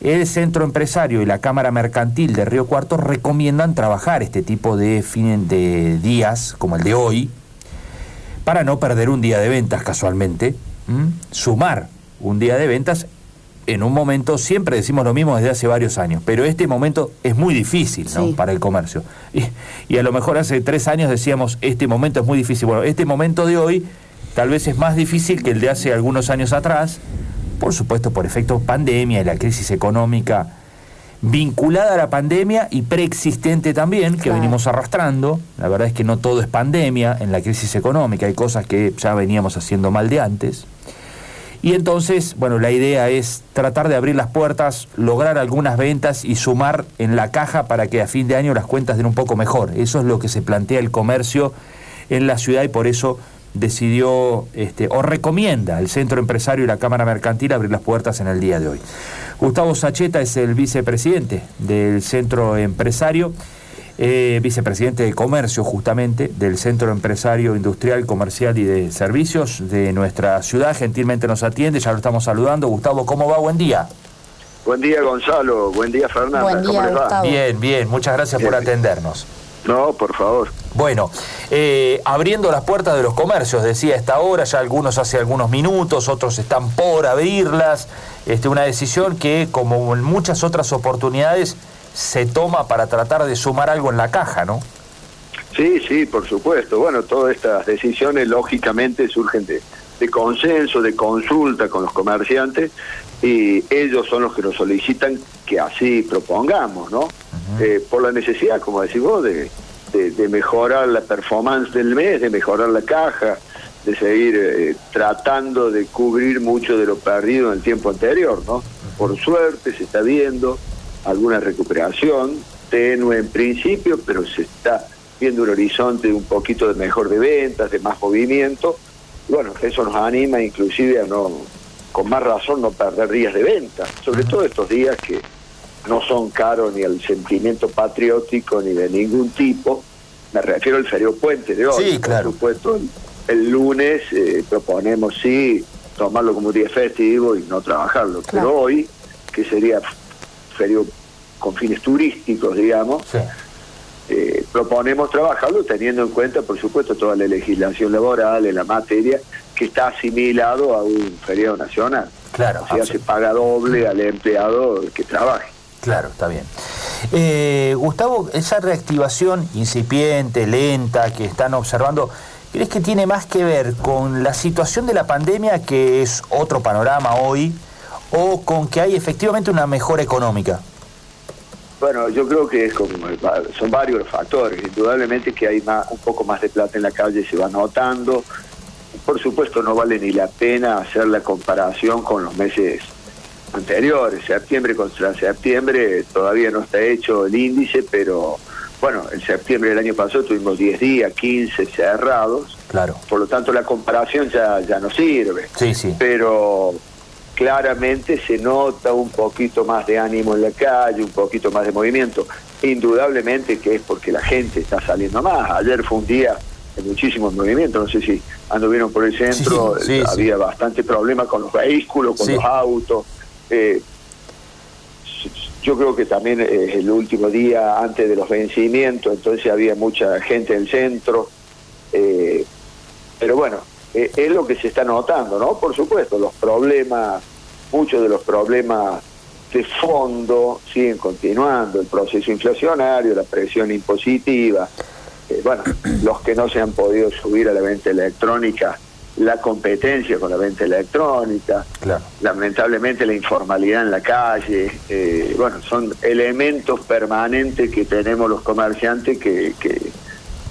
el Centro Empresario y la Cámara Mercantil de Río Cuarto recomiendan trabajar este tipo de, fin de días, como el de hoy, para no perder un día de ventas casualmente, sumar un día de ventas en un momento, siempre decimos lo mismo desde hace varios años, pero este momento es muy difícil para el comercio. Y, y, a lo mejor hace tres años decíamos, este momento es muy difícil. Bueno, este momento de hoy tal vez es más difícil que el de hace algunos años atrás, por supuesto por efecto pandemia y la crisis económica vinculada a la pandemia y preexistente también, que venimos arrastrando. La verdad es que no todo es pandemia en la crisis económica, hay cosas que ya veníamos haciendo mal de antes. Y entonces, bueno, la idea es tratar de abrir las puertas, lograr algunas ventas y sumar en la caja para que a fin de año las cuentas den un poco mejor. Eso es lo que se plantea el comercio en la ciudad y por eso decidió este, o recomienda el Centro Empresario y la Cámara Mercantil abrir las puertas en el día de hoy. Gustavo Sacheta es el vicepresidente del Centro Empresario eh, vicepresidente de Comercio justamente del Centro Empresario Industrial, Comercial y de Servicios de nuestra ciudad. Gentilmente nos atiende, ya lo estamos saludando. Gustavo, ¿cómo va? Buen día. Buen día, Gonzalo. Buen día, Fernanda. Buen día, ¿Cómo va? Bien, bien. Muchas gracias por atendernos. No, por favor. Bueno, eh, abriendo las puertas de los comercios, decía esta hora, ya algunos hace algunos minutos, otros están por abrirlas. Este, una decisión que, como en muchas otras oportunidades, se toma para tratar de sumar algo en la caja, ¿no? Sí, sí, por supuesto. Bueno, todas estas decisiones lógicamente surgen de, consenso, de consulta con los comerciantes y ellos son los que nos solicitan que así propongamos, ¿no? Eh, por la necesidad, como decís vos, de, de, mejorar la performance del mes, de mejorar la caja, de seguir eh, tratando de cubrir mucho de lo perdido en el tiempo anterior, ¿no? Por suerte se está viendo alguna recuperación, tenue en principio, pero se está viendo un horizonte un poquito de mejor de ventas, de más movimiento. bueno, eso nos anima inclusive a no, con más razón, no perder días de venta, sobre todo estos días que no son caros ni al sentimiento patriótico ni de ningún tipo. Me refiero al feriado puente de hoy. Sí, claro. Por supuesto, el, lunes eh, proponemos sí tomarlo como un día festivo y no trabajarlo, pero hoy, que sería feriado con fines turísticos, digamos, eh, proponemos trabajarlo teniendo en cuenta, por supuesto, toda la legislación laboral en la materia que está asimilado a un feriado nacional. Claro. O sea, se paga doble al empleado que trabaje. Claro, está bien. Eh, Gustavo, esa reactivación incipiente, lenta, que están observando, ¿crees que tiene más que ver con la situación de la pandemia, que es otro panorama hoy, o con que hay efectivamente una mejora económica? Bueno, yo creo que es como, son varios factores. Indudablemente que hay más, un poco más de plata en la calle, se va notando. Por supuesto, no vale ni la pena hacer la comparación con los meses anteriores. Septiembre contra septiembre todavía no está hecho el índice, pero bueno, en septiembre del año pasado tuvimos 10 días, 15 cerrados. Claro. Por lo tanto, la comparación ya, ya no sirve. Sí, sí. Pero claramente se nota un poquito más de ánimo en la calle, un poquito más de movimiento. Indudablemente que es porque la gente está saliendo más. Ayer fue un día de muchísimos movimientos, no sé si anduvieron por el centro, había bastante problema con los vehículos, con los autos. Eh, yo creo que también es el último día antes de los vencimientos, entonces había mucha gente en el centro. Eh, pero bueno, eh, es lo que se está notando, ¿no? Por supuesto, los problemas, muchos de los problemas de fondo siguen continuando, el proceso inflacionario, la presión impositiva, eh, bueno, los que no se han podido subir a la venta electrónica, la competencia con la venta electrónica, lamentablemente la informalidad en la calle, eh, bueno, son elementos permanentes que tenemos los comerciantes que, que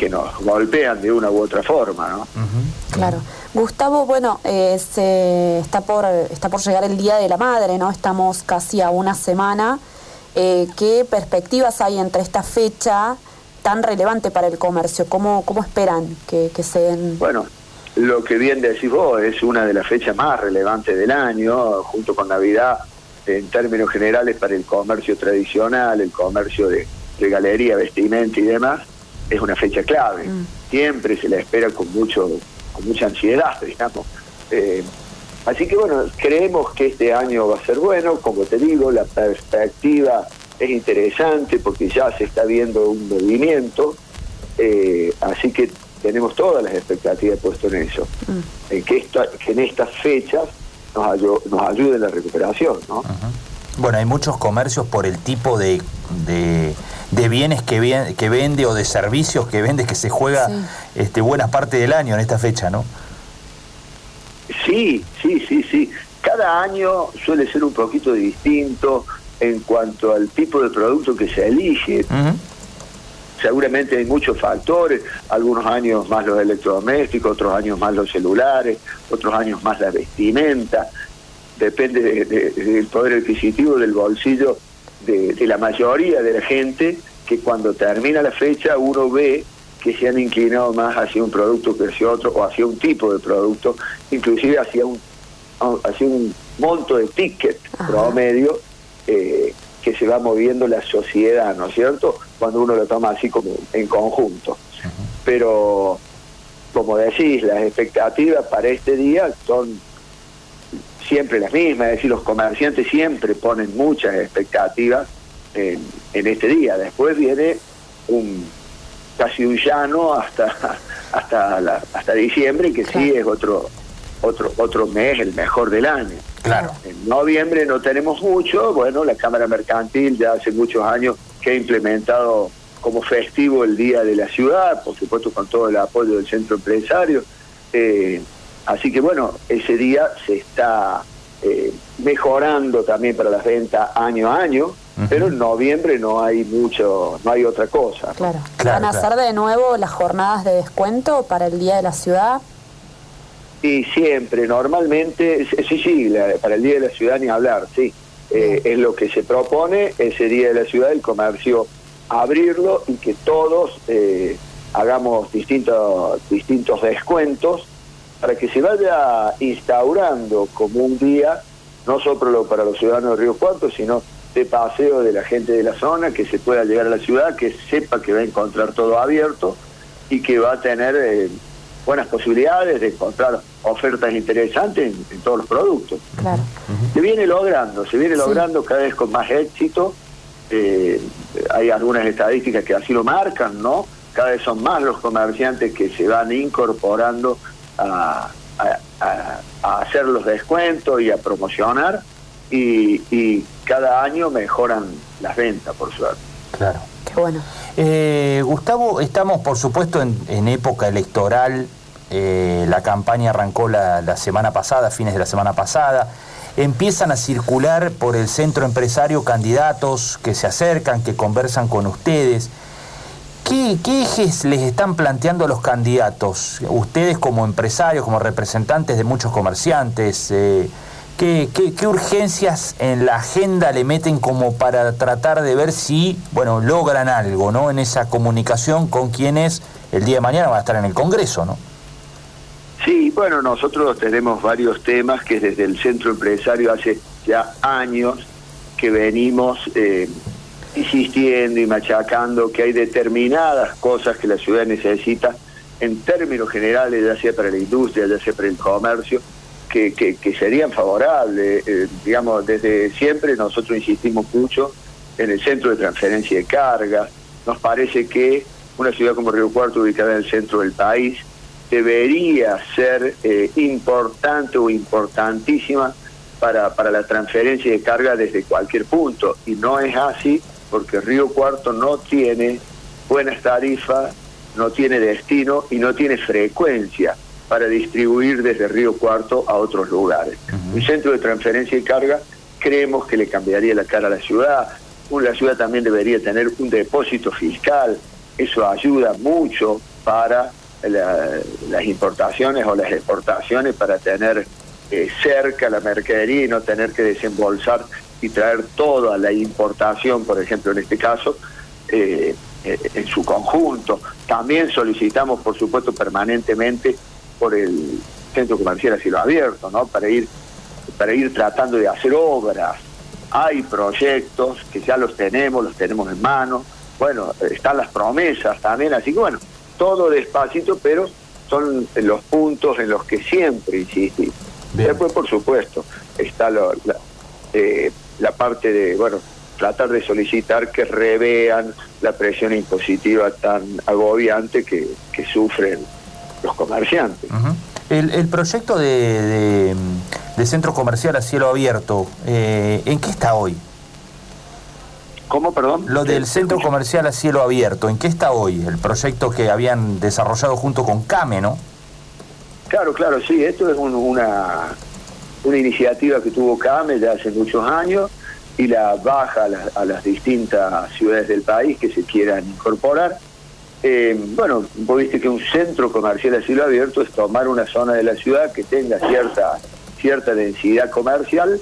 que nos golpean de una u otra forma, ¿no? Claro. Gustavo, bueno, eh, está por está por llegar el Día de la Madre, ¿no? Estamos casi a una semana. Eh, ¿Qué perspectivas hay entre esta fecha tan relevante para el comercio? ¿Cómo, cómo esperan que, que se den? Bueno, lo que bien decís vos es una de las fechas más relevantes del año, junto con Navidad, en términos generales para el comercio tradicional, el comercio de, de galería, vestimenta y demás es una fecha clave. Mm. Siempre se la espera con mucho con mucha ansiedad, digamos. Eh, Así que bueno, creemos que este año va a ser bueno, como te digo, la perspectiva es interesante porque ya se está viendo un movimiento, eh, así que tenemos todas las expectativas puestas en eso, mm. en que, que en estas fechas nos, nos ayude la recuperación. ¿no? Bueno, hay muchos comercios por el tipo de, de, bienes que, que vende o de servicios que vende que se juega este, buena parte del año en esta fecha, ¿no? Sí, sí, sí, sí. Cada año suele ser un poquito distinto en cuanto al tipo de producto que se elige. Seguramente hay muchos factores, algunos años más los electrodomésticos, otros años más los celulares, otros años más la vestimenta. Depende del poder adquisitivo del bolsillo de, de la mayoría de la gente que cuando termina la fecha uno ve que se han inclinado más hacia un producto que hacia otro o hacia un tipo de producto, inclusive hacia un, hacia un monto de ticket promedio eh, que se va moviendo la sociedad, ¿no es cierto? Cuando uno lo toma así como en conjunto. Pero, como decís, las expectativas para este día son siempre las mismas, es decir, los comerciantes siempre ponen muchas expectativas en, en este día. Después viene un casi un llano hasta hasta hasta diciembre que sí es otro otro otro mes el mejor del año claro en noviembre no tenemos mucho bueno la cámara mercantil ya hace muchos años que ha implementado como festivo el día de la ciudad por supuesto con todo el apoyo del centro empresario eh, así que bueno ese día se está eh, mejorando también para las ventas año a año pero en noviembre no hay mucho, no hay otra cosa. Claro. ¿Van a ser de nuevo las jornadas de descuento para el Día de la Ciudad? Y siempre, normalmente, sí, sí, para el Día de la Ciudad ni hablar, sí. Eh, es lo que se propone, ese Día de la Ciudad, el comercio abrirlo y que todos eh, hagamos distintos, distintos descuentos para que se vaya instaurando como un día, no solo para los ciudadanos de Río Cuarto, sino de paseo de la gente de la zona, que se pueda llegar a la ciudad, que sepa que va a encontrar todo abierto y que va a tener eh, buenas posibilidades de encontrar ofertas interesantes en, todos los productos. Claro. Se viene logrando, se viene logrando cada vez con más éxito. Eh, hay algunas estadísticas que así lo marcan, ¿no? Cada vez son más los comerciantes que se van incorporando a, a hacer los descuentos y a promocionar y, cada año mejoran las ventas, por suerte. Claro. Qué bueno. Eh, Gustavo, estamos por supuesto en, época electoral. Eh, la campaña arrancó la, semana pasada, fines de la semana pasada. Empiezan a circular por el centro empresario candidatos que se acercan, que conversan con ustedes. ¿Qué, ¿Qué, ejes les están planteando los candidatos? Ustedes como empresarios, como representantes de muchos comerciantes, eh, ¿Qué, urgencias en la agenda le meten como para tratar de ver si, bueno, logran algo, ¿no? En esa comunicación con quienes el día de mañana van a estar en el Congreso, ¿no? Sí, bueno, nosotros tenemos varios temas que desde el centro empresario hace ya años que venimos eh, insistiendo y machacando que hay determinadas cosas que la ciudad necesita en términos generales, ya sea para la industria, ya sea para el comercio, que, serían favorables. Eh, digamos, desde siempre nosotros insistimos mucho en el centro de transferencia de carga. Nos parece que una ciudad como Río Cuarto, ubicada en el centro del país, debería ser eh, importante o importantísima para, para la transferencia de carga desde cualquier punto. Y no es así porque Río Cuarto no tiene buenas tarifas, no tiene destino y no tiene frecuencia para distribuir desde Río Cuarto a otros lugares. Un centro de transferencia y carga creemos que le cambiaría la cara a la ciudad. La ciudad también debería tener un depósito fiscal. Eso ayuda mucho para las importaciones o las exportaciones, para tener eh, cerca la mercadería y no tener que desembolsar y traer toda la importación, por ejemplo, en este caso, eh, eh, en su conjunto. También solicitamos, por supuesto, permanentemente por el centro comercial a cielo abierto, ¿no? Para ir, para ir tratando de hacer obras. Hay proyectos que ya los tenemos, los tenemos en mano. Bueno, están las promesas también, así que bueno, todo despacito, pero son los puntos en los que siempre insistimos. Después, por supuesto, está la, eh, la parte de, bueno, tratar de solicitar que revean la presión impositiva tan agobiante que, que sufren los comerciantes. el, proyecto de, de, centro comercial a cielo abierto, eh, ¿en qué está hoy? ¿Cómo, perdón? Lo del centro comercial a cielo abierto, ¿en qué está hoy? El proyecto que habían desarrollado junto con CAME, ¿no? Claro, claro, sí, esto es una, una iniciativa que tuvo CAME ya hace muchos años y la baja a, las distintas ciudades del país que se quieran incorporar. Eh, bueno, vos viste que un centro comercial a cielo abierto es tomar una zona de la ciudad que tenga cierta, cierta densidad comercial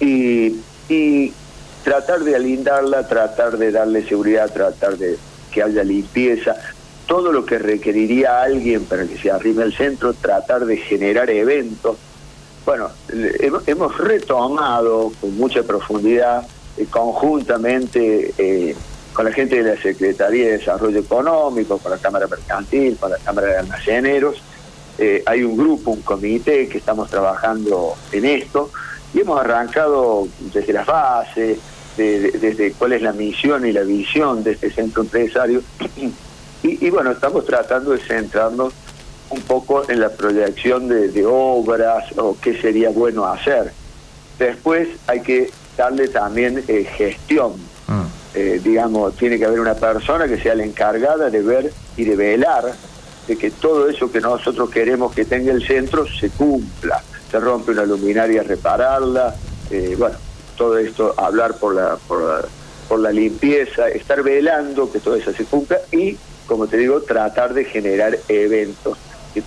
y, y tratar de alindarla, tratar de darle seguridad, tratar de que haya limpieza, todo lo que requeriría alguien para que se arrime al centro, tratar de generar eventos. Bueno, hemos retomado con mucha profundidad, eh, conjuntamente eh, con la gente de la Secretaría de Desarrollo Económico, con la Cámara Mercantil, con la Cámara de Almaceneros, eh, hay un grupo, un comité que estamos trabajando en esto y hemos arrancado desde las bases, desde cuál es la misión y la visión de este centro empresario. Y, bueno, estamos tratando de centrarnos un poco en la proyección de, obras o qué sería bueno hacer. Después hay que darle también eh, gestión. Eh, digamos, tiene que haber una persona que sea la encargada de ver y de velar de que todo eso que nosotros queremos que tenga el centro se cumpla. Se rompe una luminaria, repararla. Eh, bueno, todo esto, hablar por la, por la, por la limpieza, estar velando que todo eso se cumpla y, como te digo, tratar de generar eventos. Que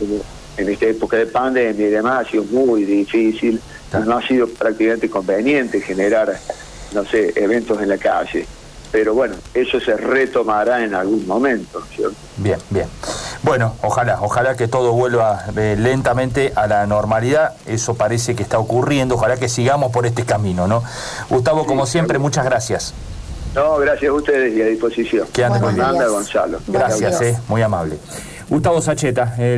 en esta época de pandemia y demás ha sido muy difícil, no ha sido prácticamente conveniente generar, no sé, eventos en la calle. Pero bueno, eso se retomará en algún momento, ¿cierto? Bien, bien. Bueno, ojalá, ojalá que todo vuelva eh, lentamente a la normalidad. Eso parece que está ocurriendo. Ojalá que sigamos por este camino, ¿no? Gustavo, como siempre, muchas gracias. No, gracias a ustedes y a disposición. Que ande Gonzalo. Gracias, eh, muy amable. Gustavo Sacheta.